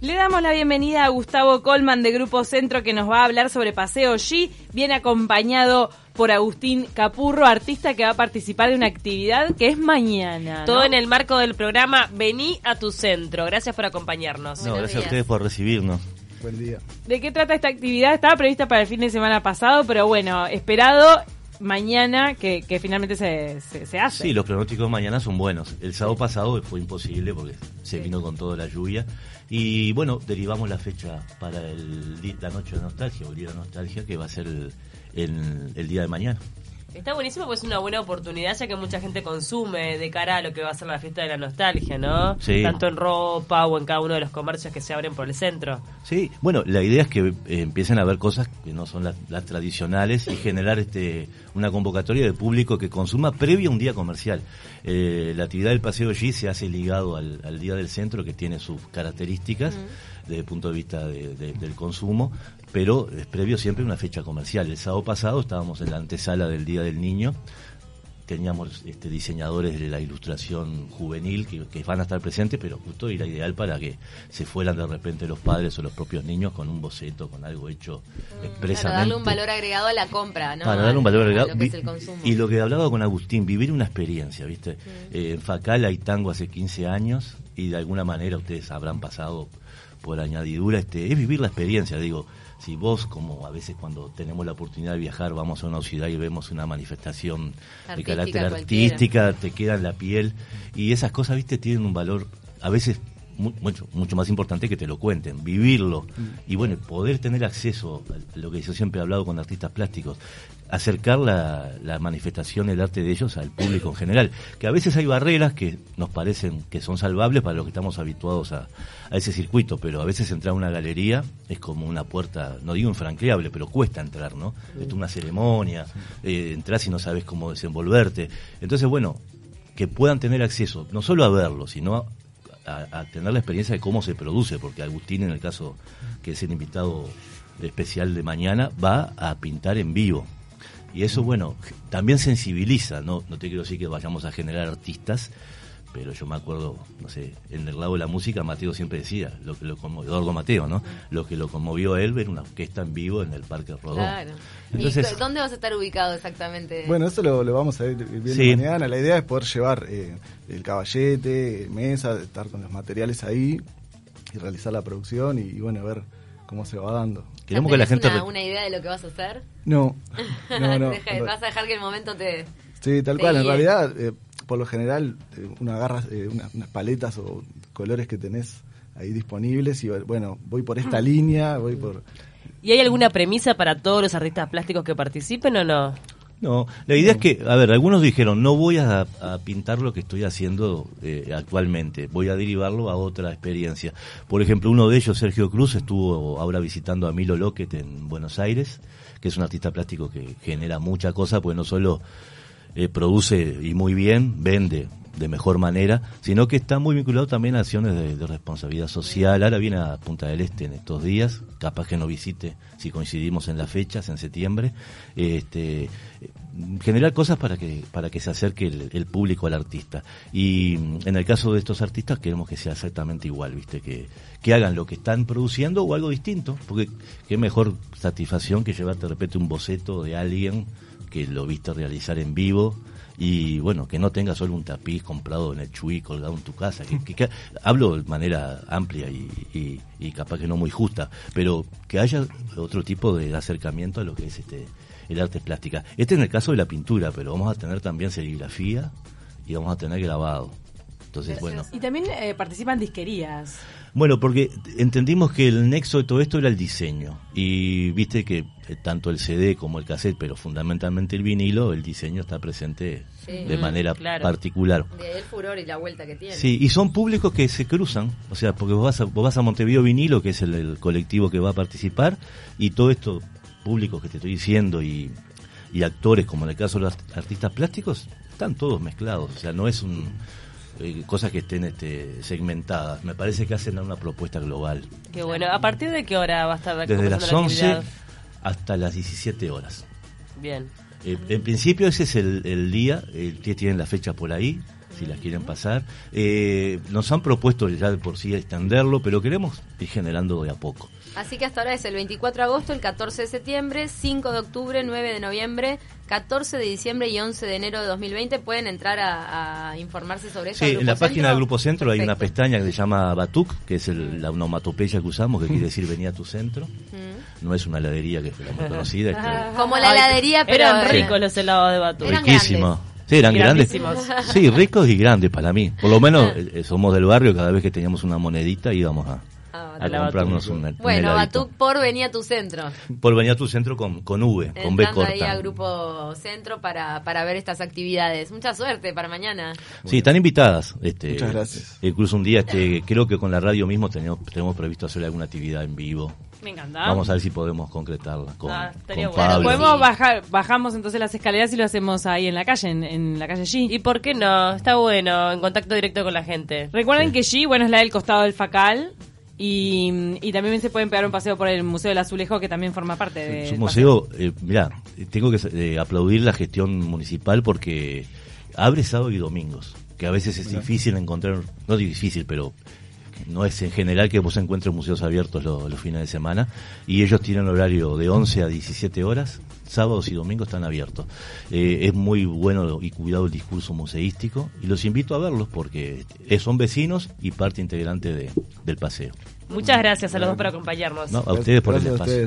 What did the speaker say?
Le damos la bienvenida a Gustavo Colman de Grupo Centro que nos va a hablar sobre Paseo G. Viene acompañado por Agustín Capurro, artista que va a participar de una actividad que es mañana. ¿no? Todo en el marco del programa Vení a tu centro. Gracias por acompañarnos. No, gracias a ustedes por recibirnos. Buen día. ¿De qué trata esta actividad? Estaba prevista para el fin de semana pasado, pero bueno, esperado mañana que, que finalmente se, se, se hace. Sí, los pronósticos mañana son buenos. El sábado pasado fue imposible porque se vino con toda la lluvia. Y bueno, derivamos la fecha para el, la noche de nostalgia o el día de nostalgia que va a ser el, el- el día de mañana. Está buenísimo porque es una buena oportunidad ya que mucha gente consume de cara a lo que va a ser la fiesta de la nostalgia, ¿no? Sí. Tanto en ropa o en cada uno de los comercios que se abren por el centro. Sí, bueno, la idea es que eh, empiecen a ver cosas que no son las, las tradicionales y generar este una convocatoria de público que consuma previo a un día comercial. Eh, la actividad del Paseo G se hace ligado al, al Día del Centro, que tiene sus características desde el punto de vista de- de- del consumo, pero es previo siempre a una fecha comercial. El sábado pasado estábamos en la antesala del Día del Niño, teníamos este, diseñadores de la ilustración juvenil que, que van a estar presentes, pero justo era ideal para que se fueran de repente los padres o los propios niños con un boceto, con algo hecho expresamente. Claro, darle un valor agregado a la compra, ¿no? Para darle un valor agregado. lo que es Vi- el consumo. Y lo que hablaba con Agustín, vivir una experiencia, ¿viste? Eh, en Facal hay tango hace 15 años y de alguna manera ustedes habrán pasado por añadidura, este, es vivir la experiencia, digo. Si vos, como a veces cuando tenemos la oportunidad de viajar, vamos a una ciudad y vemos una manifestación de Artística carácter cualquiera. artística, te queda en la piel y esas cosas, viste, tienen un valor a veces mucho, mucho más importante que te lo cuenten, vivirlo. Y bueno, poder tener acceso a lo que yo siempre he hablado con artistas plásticos, acercar la, la manifestación, el arte de ellos al público en general, que a veces hay barreras que nos parecen que son salvables para los que estamos habituados a, a ese circuito, pero a veces entrar a una galería es como una puerta, no digo infranqueable, pero cuesta entrar, ¿no? Es una ceremonia, eh, entras y no sabes cómo desenvolverte. Entonces, bueno, que puedan tener acceso no solo a verlo, sino a, a tener la experiencia de cómo se produce, porque Agustín, en el caso que es el invitado especial de mañana, va a pintar en vivo. Y eso, bueno, también sensibiliza, no, no te quiero decir que vayamos a generar artistas, pero yo me acuerdo, no sé, en el lado de la música Mateo siempre decía, lo que lo conmovió, Eduardo Mateo, ¿no? Lo que lo conmovió a él ver una orquesta en vivo en el Parque Rodó. Claro. Entonces, ¿Y dónde vas a estar ubicado exactamente? Bueno, eso lo, lo vamos a ir viendo Sí. mañana. La idea es poder llevar eh, el caballete, mesa, estar con los materiales ahí y realizar la producción y, y, bueno, ver cómo se va dando. queremos que la ¿Tenés gente... una, una idea de lo que vas a hacer? No, no, no. Deja- vas a dejar que el momento te... Sí, tal te cual. En realidad, eh, por lo general, eh, uno agarra eh, una- unas paletas o colores que tenés ahí disponibles y bueno, voy por esta línea, voy por... ¿Y hay alguna premisa para todos los artistas plásticos que participen o no? No, la idea es que, a ver, algunos dijeron, no voy a, a pintar lo que estoy haciendo eh, actualmente, voy a derivarlo a otra experiencia. Por ejemplo, uno de ellos, Sergio Cruz, estuvo ahora visitando a Milo Lockett en Buenos Aires, que es un artista plástico que genera mucha cosa, pues no solo eh, produce y muy bien, vende de mejor manera, sino que está muy vinculado también a acciones de, responsabilidad social. Ahora viene a Punta del Este en estos días, capaz que no visite si coincidimos en las fechas, en septiembre. Este, generar cosas para que para que se acerque el, el público al artista y mm, en el caso de estos artistas queremos que sea exactamente igual viste que, que hagan lo que están produciendo o algo distinto porque qué mejor satisfacción que llevarte de repente un boceto de alguien que lo viste realizar en vivo y bueno, que no tenga solo un tapiz comprado en el Chuy colgado en tu casa. Que, hablo de manera amplia y, y- y capaz que no muy justa, pero que haya otro tipo de acercamiento a lo que es este el arte plástica. Este es en el caso de la pintura, pero vamos a tener también serigrafía y vamos a tener grabado. Entonces, bueno. Y también eh, participan disquerías. Bueno, porque entendimos que el nexo de todo esto era el diseño. Y viste que eh, tanto el CD como el cassette, pero fundamentalmente el vinilo, el diseño está presente Sí. de Mm, manera claro. particular. De ahí el furor y la vuelta que tiene. Sí, y son públicos que se cruzan, o sea, porque vos vas a, vos vas a Montevideo Vinilo, que es el, el colectivo que va a participar, y todo esto, públicos que te estoy diciendo, y, y actores, como en el caso de los artistas plásticos, están todos mezclados, o sea, no es un eh, cosas que estén este, segmentadas, me parece que hacen una propuesta global, Qué bueno. ¿A partir de qué hora va a estar desde las la 11 actividad? hasta las 17 horas. Bien. Eh, en principio ese es el, el día, eh, que tienen la fecha por ahí. si las quieren pasar. Eh, nos han propuesto ya de por sí extenderlo, pero queremos ir generando de a poco. Así que hasta ahora es el 24 de agosto, el 14 de septiembre, 5 de octubre, 9 de noviembre, 14 de diciembre y 11 de enero de 2020. Pueden entrar a, a informarse sobre eso. Sí, en la página del Grupo Centro hay una pestaña que se llama Batuk, que es el- la onomatopeya que usamos, que quiere decir venía a tu centro. Mm. No es una heladería que fue la muy conocida. esto- Como la heladería, pero... Eran ricos los helados de Batu. Eran riquísimo. Sí, eran grandes. Sí, ricos y grandes para mí. Por lo menos eh, somos del barrio, cada vez que teníamos una monedita íbamos a, A la comprarnos Batuk. un, un Bueno, heladito. Batuk por venía a tu centro. Por venir a tu centro con, con V, con B Entrando ahí corta. a Grupo Centro para, para ver estas actividades. Mucha suerte para mañana. Sí, están invitadas. Este, Muchas gracias. Incluso un día, este, creo que con la radio mismo tenemos, tenemos previsto hacer alguna actividad en vivo. Me encanta. Vamos a ver si podemos concretarla con, Ah, estaría con bueno. Pablo. Podemos Sí. bajar, bajamos entonces las escaleras y lo hacemos ahí en la calle, en, en la calle G. ¿Y por qué no? Está bueno, en contacto directo con la gente. Recuerden que G, bueno, es la del costado del Facal. Y, y también se pueden pegar un paseo por el Museo del Azulejo, que también forma parte de. Es un museo, eh, mirá, tengo que eh, aplaudir la gestión municipal porque abre sábado y domingos, que a veces es difícil encontrar, no difícil, pero no es en general que vos encuentres museos abiertos lo- los fines de semana, y ellos tienen horario de 11 a 17 horas, sábados y domingos están abiertos. Eh, es muy bueno y cuidado el discurso museístico, y los invito a verlos porque son vecinos y parte integrante de- del paseo. Muchas gracias a los dos por acompañarnos. No, a ustedes por el Gracias espacio.